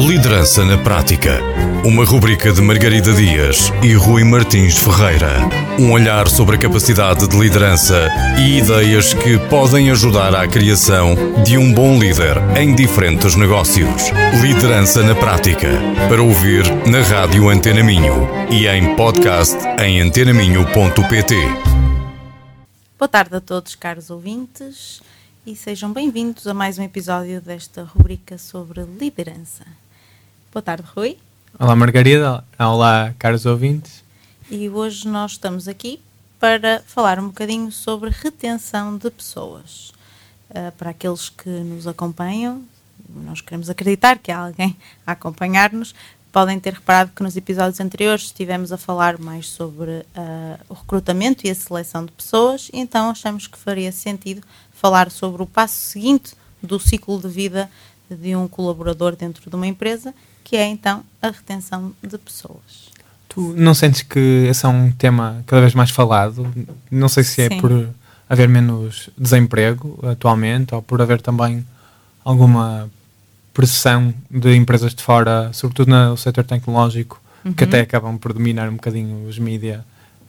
Liderança na Prática. Uma rubrica de Margarida Dias e Rui Martins Ferreira. Um olhar sobre a capacidade de liderança e ideias que podem ajudar à criação de um bom líder em diferentes negócios. Liderança na Prática. Para ouvir na Rádio Antena Minho e em podcast em antenaminho.pt. Boa tarde a todos, caros ouvintes, e sejam bem-vindos a mais um episódio desta rubrica sobre liderança. Boa tarde, Rui. Olá, Margarida. Olá, caros ouvintes. E hoje nós estamos aqui para falar um bocadinho sobre retenção de pessoas. Uh, para aqueles que nos acompanham, nós queremos acreditar que há alguém a acompanhar-nos. Podem ter reparado que nos episódios anteriores estivemos a falar mais sobre uh, o recrutamento e a seleção de pessoas, então achamos que faria sentido falar sobre o passo seguinte do ciclo de vida de um colaborador dentro de uma empresa, que é então a retenção de pessoas. Tu não sentes que esse é um tema cada vez mais falado? Não sei se é Sim. por haver menos desemprego atualmente ou por haver também alguma pressão de empresas de fora, sobretudo no setor tecnológico, uhum. que até acabam por dominar um bocadinho os mídias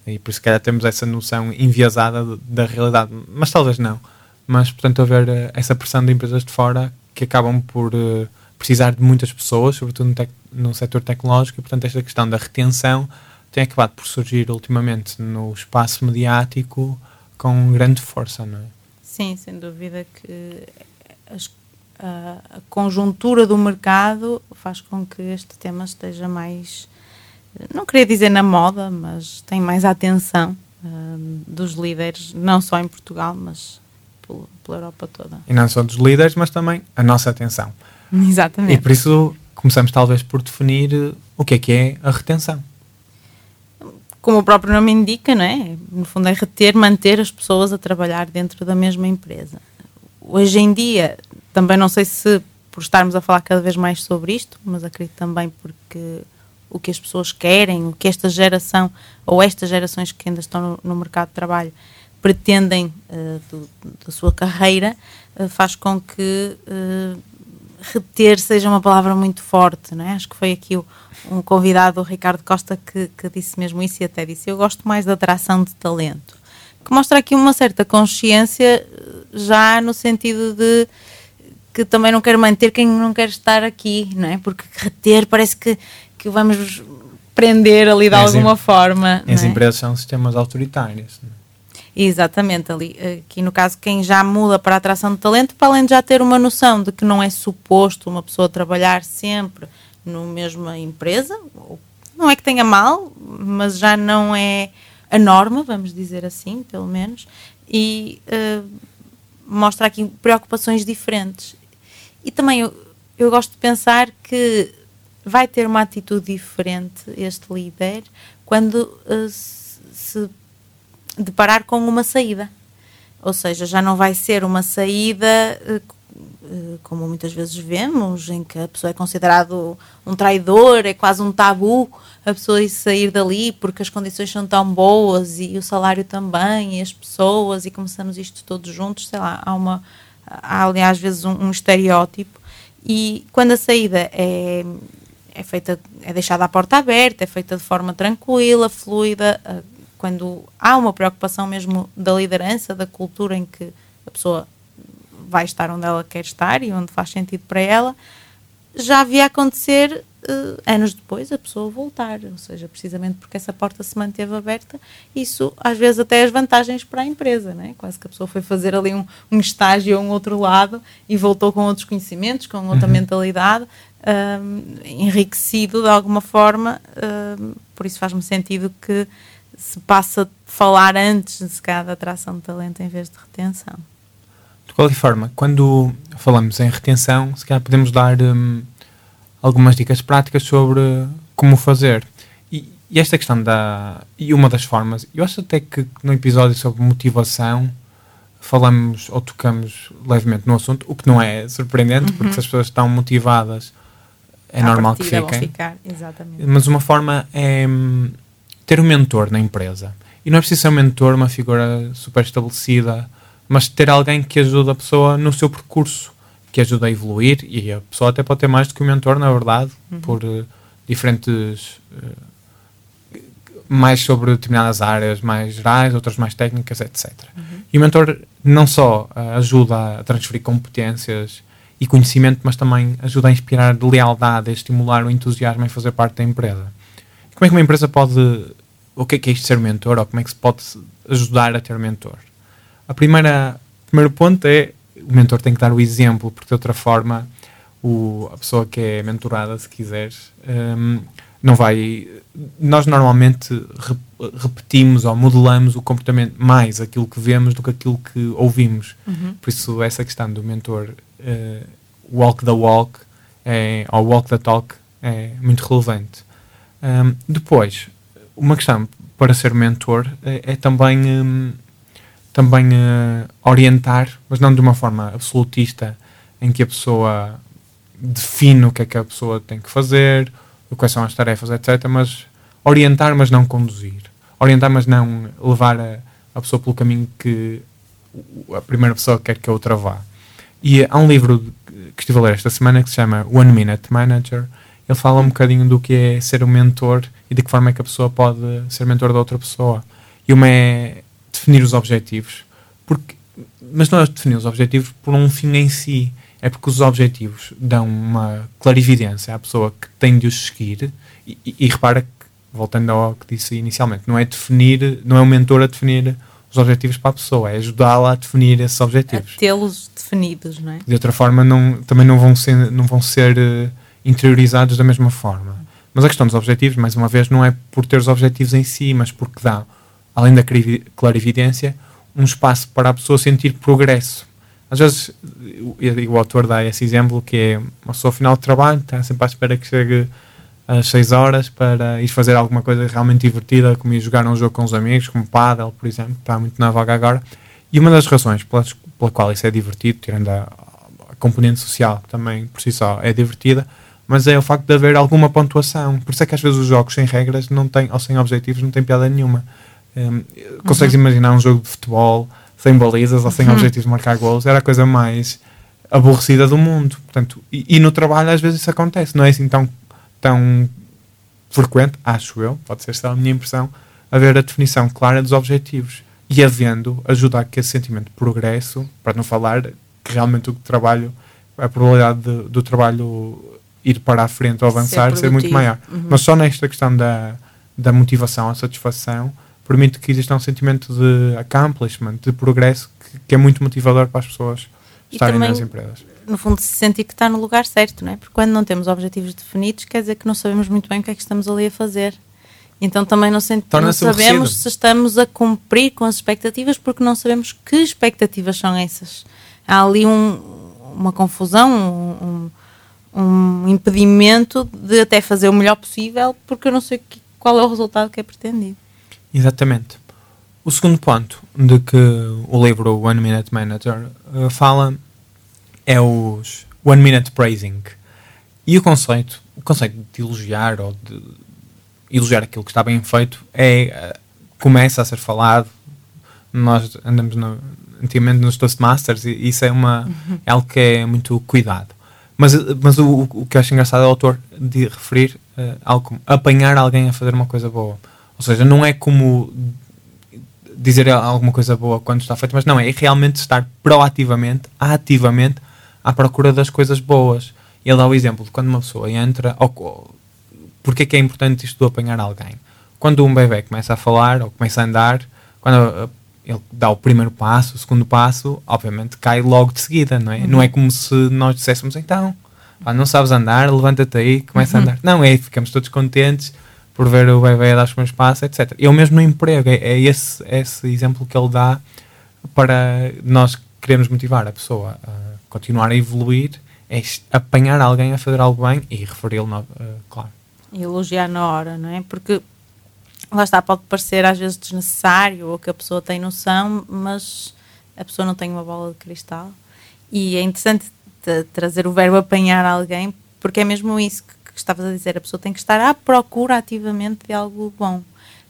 e por isso, calhar, temos essa noção enviesada da realidade, mas talvez não. Mas, portanto, haver uh, essa pressão de empresas de fora que acabam por uh, precisar de muitas pessoas, sobretudo no, tec no setor tecnológico, e, portanto, esta questão da retenção tem acabado por surgir ultimamente no espaço mediático com grande força, não é? Sim, sem dúvida que as a, conjuntura do mercado faz com que este tema esteja mais, não queria dizer na moda, mas tem mais atenção uh, dos líderes, não só em Portugal, mas pela Europa toda. E não só dos líderes, mas também a nossa atenção. Exatamente. E por isso começamos talvez por definir uh, o que é que é a retenção. Como o próprio nome indica, não é? No fundo é reter, manter as pessoas a trabalhar dentro da mesma empresa. Hoje em dia também não sei se por estarmos a falar cada vez mais sobre isto, mas acredito também porque o que as pessoas querem, o que esta geração ou estas gerações que ainda estão no, no mercado de trabalho pretendem uh, do, da sua carreira, uh, faz com que uh, reter seja uma palavra muito forte, não é? Acho que foi aqui o, um convidado, o Ricardo Costa, que, que disse mesmo isso e até disse: Eu gosto mais da atração de talento, que mostra aqui uma certa consciência, já no sentido de que também não quero manter quem não quer estar aqui, não é? Porque reter parece que, que vamos prender ali de alguma forma. As é? empresas são sistemas autoritários. Não é? Exatamente, ali, aqui no caso, quem já muda para a atração de talento, para além de já ter uma noção de que não é suposto uma pessoa trabalhar sempre na mesma empresa, não é que tenha mal, mas já não é a norma, vamos dizer assim, pelo menos, e uh, mostra aqui preocupações diferentes. E também eu, eu gosto de pensar que vai ter uma atitude diferente este líder quando uh, se deparar com uma saída. Ou seja, já não vai ser uma saída uh, como muitas vezes vemos, em que a pessoa é considerado um traidor, é quase um tabu a pessoa sair dali porque as condições são tão boas e o salário também, e as pessoas, e começamos isto todos juntos, sei lá, há uma há ali às vezes um, um estereótipo e quando a saída é, é feita, é deixada a porta aberta, é feita de forma tranquila, fluida, eh, quando há uma preocupação mesmo da liderança, da cultura em que a pessoa vai estar onde ela quer estar e onde faz sentido para ela, já havia acontecer uh, anos depois a pessoa voltar, ou seja, precisamente porque essa porta se manteve aberta, isso às vezes até as vantagens para a empresa, né? quase que a pessoa foi fazer ali um, um estágio a um outro lado e voltou com outros conhecimentos, com outra uhum. mentalidade, um, enriquecido de alguma forma, um, por isso faz-me sentido que se passa a falar antes de cada atração de talento em vez de retenção. De qualquer forma, quando falamos em retenção, se calhar podemos dar um, algumas dicas práticas sobre como fazer. E, e, esta questão da. E uma das formas, eu acho até que no episódio sobre motivação falamos ou tocamos levemente no assunto, o que não é surpreendente, uhum. porque se as pessoas estão motivadas é à normal que fiquem. Mas uma forma é hum, ter um mentor na empresa. E não é preciso ser um mentor, uma figura super estabelecida, mas ter alguém que ajude a pessoa no seu percurso que ajuda a evoluir e a pessoa até pode ter mais do que um mentor, na verdade, uhum. por uh, diferentes. Uh, mais sobre determinadas áreas mais gerais, outras mais técnicas, etc. Uhum. E o mentor não só uh, ajuda a transferir competências e conhecimento, mas também ajuda a inspirar lealdade, a estimular o entusiasmo em fazer parte da empresa. Como é que uma empresa pode. O que é, que é isto ser mentor? Ou como é que se pode ajudar a ter mentor? A primeira, o primeiro ponto é o mentor tem que dar o exemplo, porque de outra forma o, a pessoa que é mentorada, se quiseres, um, não vai. Nós normalmente re, repetimos ou modelamos o comportamento mais aquilo que vemos do que aquilo que ouvimos. Uhum. Por isso, essa questão do mentor uh, walk the walk é, ou walk the talk é muito relevante. Um, depois, uma questão para ser mentor é, é também. Um, também uh, orientar, mas não de uma forma absolutista, em que a pessoa define o que é que a pessoa tem que fazer, quais são as tarefas, etc. Mas orientar, mas não conduzir. Orientar, mas não levar a, a pessoa pelo caminho que a primeira pessoa quer que a outra vá. E há um livro que estive a ler esta semana que se chama One Minute Manager. Ele fala um bocadinho do que é ser um mentor e de que forma é que a pessoa pode ser mentor da outra pessoa. E uma é definir os objetivos. Porque, mas não é definir os objetivos por um fim em si. É porque os objetivos dão uma clarividência à pessoa que tem de os seguir. E, e, e repara que, voltando ao que disse inicialmente, não é definir, não é o mentor a definir os objetivos para a pessoa, é ajudá-la a definir esses objetivos. tê-los definidos, não é? De outra forma, não, também não vão ser, não vão ser uh, interiorizados da mesma forma. Mas a questão dos objetivos, mais uma vez, não é por ter os objetivos em si, mas porque dá além da clarividência, um espaço para a pessoa sentir progresso. Às vezes, o, o autor dá esse exemplo que é uma pessoa final de trabalho, está sempre à espera que chegue às 6 horas para ir fazer alguma coisa realmente divertida, como ir jogar um jogo com os amigos, como paddle, por exemplo, que está muito na vaga agora. E uma das razões pela, qual isso é divertido, tirando a, a componente social, também por si só é divertida, mas é o facto de haver alguma pontuação. Por isso é que às vezes os jogos sem regras não têm, ou sem objetivos não têm piada nenhuma. Um, consegues uhum. imaginar um jogo de futebol sem balizas ou sem uhum. objetivos de marcar gols? Era a coisa mais aborrecida do mundo. Portanto, e, e, no trabalho às vezes isso acontece, não é assim tão, tão frequente, acho eu, pode ser esta a minha impressão, haver a definição clara dos objetivos e havendo ajudar que esse sentimento de progresso, para não falar que realmente o trabalho, a probabilidade de, do trabalho ir para a frente ou avançar ser, ser muito maior. Uhum. Mas só nesta questão da, da motivação, a satisfação, permite que exista um sentimento de accomplishment, de progresso, que, que é muito motivador para as pessoas e estarem também, nas empresas. No fundo, se sentir que está no lugar certo, não é? Porque quando não temos objetivos definidos, quer dizer que não sabemos muito bem o que é que estamos ali a fazer. Então também não, sent... não sabemos se estamos a cumprir com as expectativas, porque não sabemos que expectativas são essas. Há ali um, uma confusão, um, um, impedimento de até fazer o melhor possível, porque eu não sei que, qual é o resultado que é pretendido. Exatamente. O segundo ponto de que o livro One Minute Manager uh, fala é os One Minute Praising. E o conceito, o conceito de elogiar ou de elogiar aquilo que está bem feito é uh, começa a ser falado. Nós andamos no, antigamente nos Toastmasters e isso é uma uhum. é algo que é muito cuidado. Mas, mas o, o que eu acho engraçado é o autor de referir uh, algo como apanhar alguém a fazer uma coisa boa. Ou seja, não é como dizer alguma coisa boa quando está feito, mas não, é realmente estar proativamente, ativamente à procura das coisas boas. Ele dá o exemplo de quando uma pessoa entra, ou, porque é que é importante isto de apanhar alguém? Quando um bebê começa a falar ou começa a andar, quando ele dá o primeiro passo, o segundo passo, obviamente cai logo de seguida, não é? Uhum. Não é como se nós disséssemos então, não sabes andar, levanta-te aí, começa uhum. a andar. Não, é, ficamos todos contentes por ver o bebê dar os primeiros passos, etc. Eu mesmo no emprego, é, é esse, esse exemplo que ele dá para nós queremos motivar a pessoa a continuar a evoluir, é apanhar alguém a fazer algo bem e referi-lo, uh, claro. E elogiar na hora, não é? Porque lá está, pode parecer às vezes desnecessário ou que a pessoa tem noção, mas a pessoa não tem uma bola de cristal. E é interessante trazer o verbo apanhar alguém, porque é mesmo isso que que estavas a dizer, a pessoa tem que estar à procura ativamente de algo bom.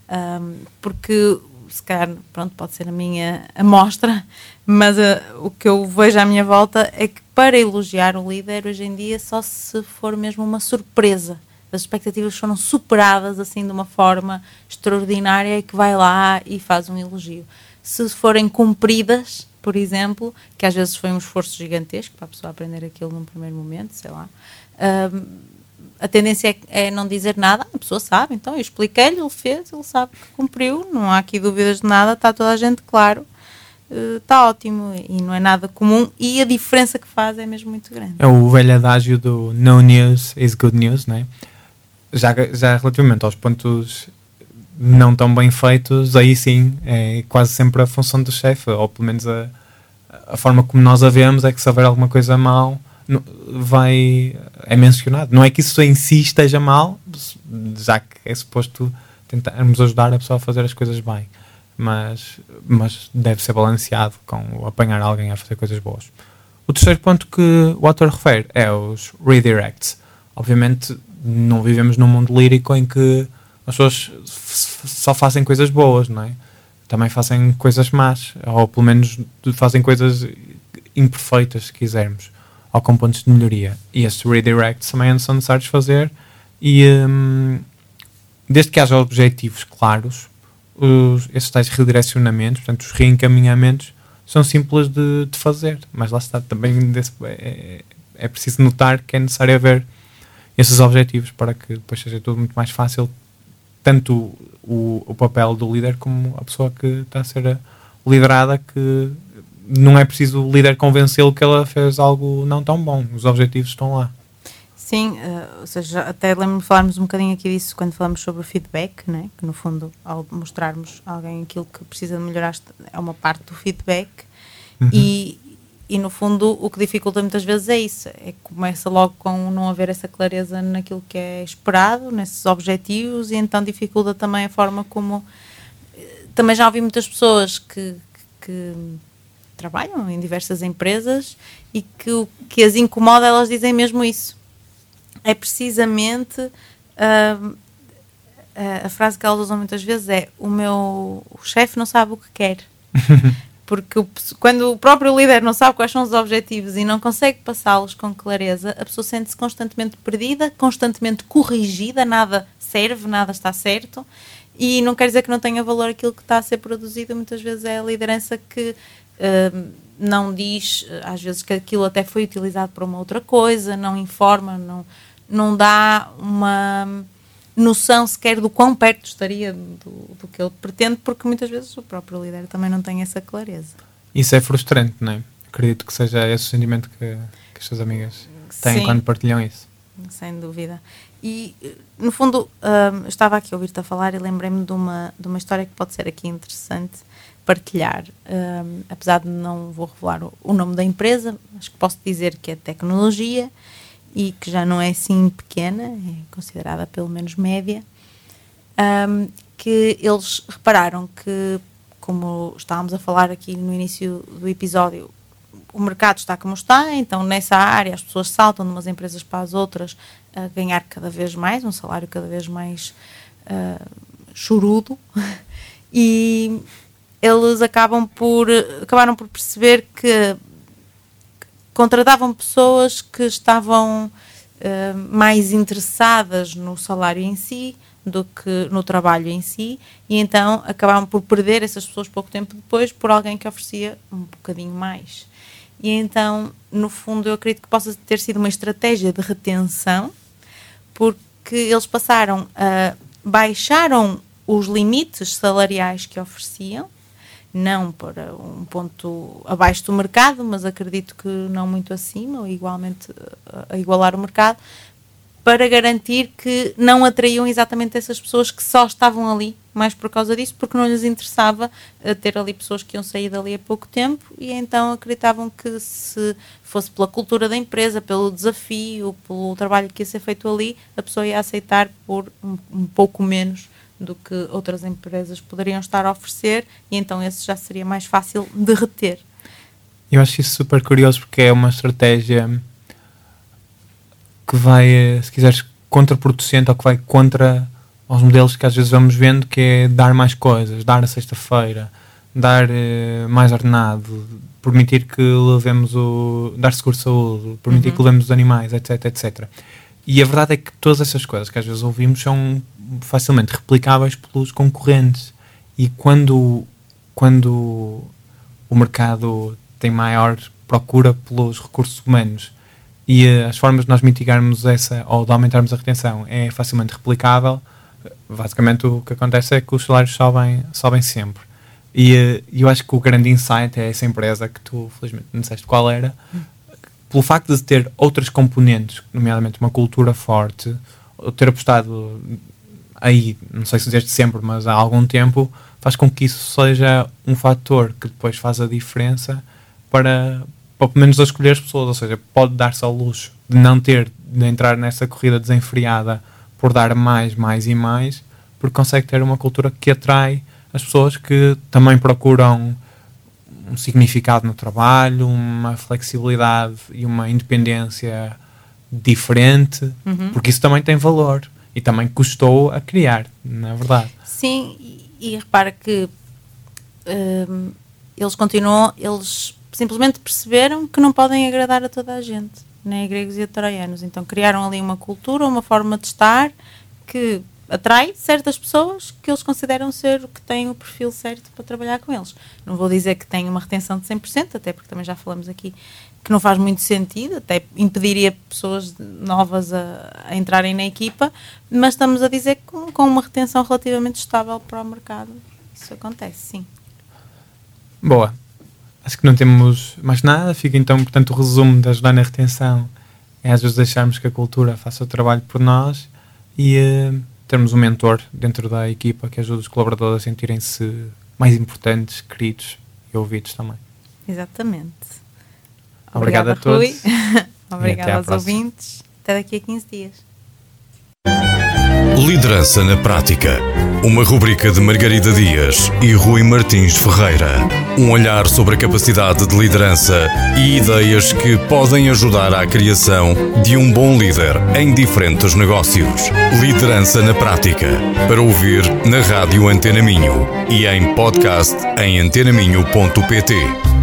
Um, porque, se calhar, pronto, pode ser a minha amostra, mas uh, o que eu vejo à minha volta é que para elogiar o líder hoje em dia só se for mesmo uma surpresa. As expectativas foram superadas assim de uma forma extraordinária e que vai lá e faz um elogio. Se forem cumpridas, por exemplo, que às vezes foi um esforço gigantesco para a pessoa aprender aquilo num primeiro momento, sei lá. Um, a tendência é, é, não dizer nada, a pessoa sabe, então eu expliquei-lhe, ele fez, ele sabe que cumpriu, não há aqui dúvidas de nada, está toda a gente claro, está uh, ótimo e não é nada comum e a diferença que faz é mesmo muito grande. É o velho adágio do no news is good news, não é? Já, já relativamente aos pontos não tão bem feitos, aí sim é quase sempre a função do chefe, ou pelo menos a, a forma como nós a vemos é que se houver alguma coisa mal vai é mencionado. Não é que isso em si esteja mal, já que é suposto tentarmos ajudar a pessoa a fazer as coisas bem, mas, mas deve ser balanceado com apanhar alguém a fazer coisas boas. O terceiro ponto que o autor refere é os redirects. Obviamente, não vivemos num mundo lírico em que as pessoas só fazem coisas boas, não é? Também fazem coisas más, ou pelo menos fazem coisas imperfeitas, se quisermos, ou com pontos de melhoria. E esses redirects também são necessários fazer, e um, desde que haja objetivos claros, os, esses tais redirecionamentos, portanto, os reencaminhamentos, são simples de, de fazer, mas lá está também desse, é, é preciso notar que é necessário haver esses objetivos para que depois seja tudo muito mais fácil tanto o, o papel do líder como a pessoa que está a ser liderada que não é preciso o líder convencê-lo que ela fez algo não tão bom, os objetivos estão lá. Sim, uh, ou seja, até lembro-me de falarmos um bocadinho aqui disso quando falamos sobre o feedback, né? que no fundo, ao mostrarmos a alguém aquilo que precisa de melhorar, é uma parte do feedback, uhum. e, e no fundo o que dificulta muitas vezes é isso, é que começa logo com não haver essa clareza naquilo que é esperado, nesses objetivos, e então dificulta também a forma como. Eh, também já ouvi muitas pessoas que, que trabalham em diversas empresas e que o que as incomoda, elas dizem mesmo isso. É precisamente. Uh, a frase que elas usam muitas vezes é: O meu chefe não sabe o que quer. Porque quando o próprio líder não sabe quais são os objetivos e não consegue passá-los com clareza, a pessoa sente-se constantemente perdida, constantemente corrigida, nada serve, nada está certo. E não quer dizer que não tenha valor aquilo que está a ser produzido, muitas vezes é a liderança que uh, não diz, às vezes, que aquilo até foi utilizado para uma outra coisa, não informa, não, não dá uma noção sequer do quão perto estaria do, do que ele pretende, porque muitas vezes o próprio líder também não tem essa clareza. Isso é frustrante, não é? Acredito que seja esse o sentimento que, que as suas amigas têm Sim, quando partilham isso. Sem dúvida. E, no fundo, um, estava aqui a ouvir-te a falar e lembrei-me de uma, de uma história que pode ser aqui interessante partilhar. Um, apesar de não vou revelar o, o nome da empresa, acho que posso dizer que é tecnologia e que já não é assim pequena, é considerada pelo menos média, um, que eles repararam que, como estávamos a falar aqui no início do episódio, o mercado está como está, então nessa área as pessoas saltam de umas empresas para as outras a ganhar cada vez mais, um salário cada vez mais uh, chorudo, e eles acabam por, acabaram por perceber que contratavam pessoas que estavam uh, mais interessadas no salário em si do que no trabalho em si, e então acabavam por perder essas pessoas pouco tempo depois por alguém que oferecia um bocadinho mais. E então, no fundo, eu acredito que possa ter sido uma estratégia de retenção, porque eles passaram a baixaram os limites salariais que ofereciam não para um ponto abaixo do mercado, mas acredito que não muito acima, ou igualmente a igualar o mercado, para garantir que não atraíam exatamente essas pessoas que só estavam ali mais por causa disso, porque não lhes interessava eh, ter ali pessoas que iam sair dali a pouco tempo e então acreditavam que se fosse pela cultura da empresa, pelo desafio, pelo trabalho que ia ser feito ali, a pessoa ia aceitar por um, um pouco menos do que outras empresas poderiam estar a oferecer e então esse já seria mais fácil de reter. Eu acho isso super curioso porque é uma estratégia que vai, eh, se quiseres, contraproducente ou que vai contra os modelos que às vezes vamos vendo, que é dar mais coisas, dar a sexta-feira, dar uh, mais ordenado, permitir que levemos o. dar seguro de saúde, permitir uhum. que levemos os animais, etc, etc. E a verdade é que todas essas coisas que às vezes ouvimos são facilmente replicáveis pelos concorrentes. E quando, quando o mercado tem maior procura pelos recursos humanos e uh, as formas de nós mitigarmos essa ou de aumentarmos a retenção é facilmente replicável, basicamente o que acontece é que os salários sobem, sobem sempre. E uh, eu acho que o grande insight é essa empresa que tu, felizmente, não disseste qual era, pelo facto de ter outras componentes, nomeadamente uma cultura forte, ter apostado aí, não sei se desde sempre, mas há algum tempo, faz com que isso seja um fator que depois faz a diferença para, para pelo menos escolher as pessoas, ou seja, pode dar-se ao luxo de não ter de entrar nessa corrida desenfreada por dar mais, mais e mais, porque consegue ter uma cultura que atrai as pessoas que também procuram um significado no trabalho, uma flexibilidade e uma independência diferente, uhum. porque isso também tem valor e também custou a criar, na é verdade. Sim, e, e repara que um, eles continuam, eles simplesmente perceberam que não podem agradar a toda a gente, nem a gregos e a troianos. Então criaram ali uma cultura, uma forma de estar que atrai certas pessoas que eles consideram ser o que têm o perfil certo para trabalhar com eles. Não vou dizer que tem uma retenção de 100%, até porque também já falamos aqui que não faz muito sentido, até impediria pessoas novas a, a entrarem na equipa, mas estamos a dizer que com, com uma retenção relativamente estável para o mercado isso acontece, sim. Boa. Acho que não temos mais nada. Fica então, portanto, o resumo de ajudar na retenção é às vezes deixarmos que a cultura faça o trabalho por nós e uh, termos um mentor dentro da equipa que ajude os colaboradores a sentirem-se mais importantes, queridos e ouvidos também. Exatamente. Obrigado Obrigada a todos. Obrigada aos ouvintes. Até daqui a 15 dias. Liderança na Prática. Uma rubrica de Margarida Dias e Rui Martins Ferreira. Um olhar sobre a capacidade de liderança e ideias que podem ajudar à criação de um bom líder em diferentes negócios. Liderança na Prática. Para ouvir na Rádio Antena Minho e em podcast em antenaminho.pt.